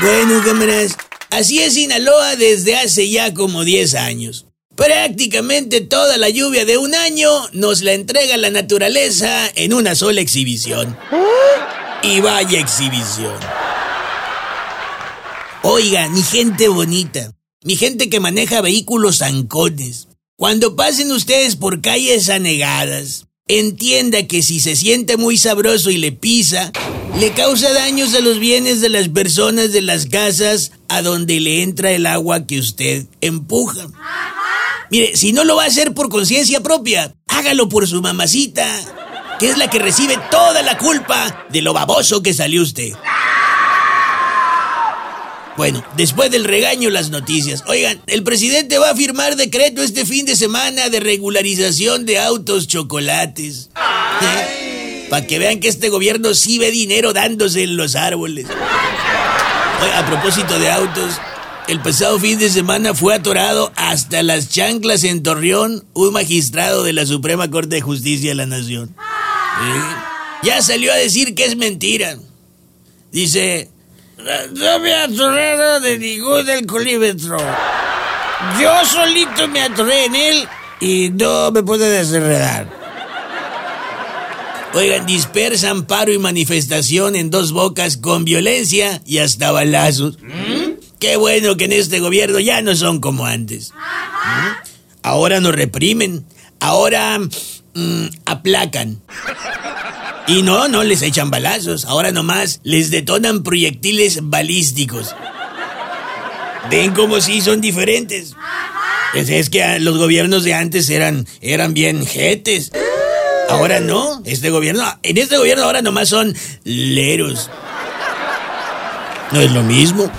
Bueno, cámaras, así es Sinaloa desde hace ya como 10 años. Prácticamente toda la lluvia de un año nos la entrega la naturaleza en una sola exhibición. Y vaya exhibición. Oiga, mi gente bonita, mi gente que maneja vehículos zancones, cuando pasen ustedes por calles anegadas, entienda que si se siente muy sabroso y le pisa, le causa daños a los bienes de las personas de las casas a donde le entra el agua que usted empuja. Mire, si no lo va a hacer por conciencia propia, hágalo por su mamacita, que es la que recibe toda la culpa de lo baboso que salió usted. Bueno, después del regaño, las noticias. Oigan, el presidente va a firmar decreto este fin de semana de regularización de autos chocolates. Para que vean que este gobierno sí ve dinero dándose en los árboles. A propósito de autos, el pasado fin de semana fue atorado hasta las chanclas en Torreón un magistrado de la Suprema Corte de Justicia de la Nación. Ya salió a decir que es mentira. Dice, no me atoré de ningún colímetro. Yo solito me atoré en él y no me pude desenredar. Oigan, dispersan paro y manifestación en dos bocas con violencia y hasta balazos. Qué bueno que en este gobierno ya no son como antes. Ahora nos reprimen, ahora mm, aplacan. Y no, no les echan balazos, ahora nomás les detonan proyectiles balísticos. Ven como si son diferentes. Pues es que los gobiernos de antes eran, eran bien jetes. Ahora no, este gobierno, en este gobierno ahora nomás son leros. No es lo mismo.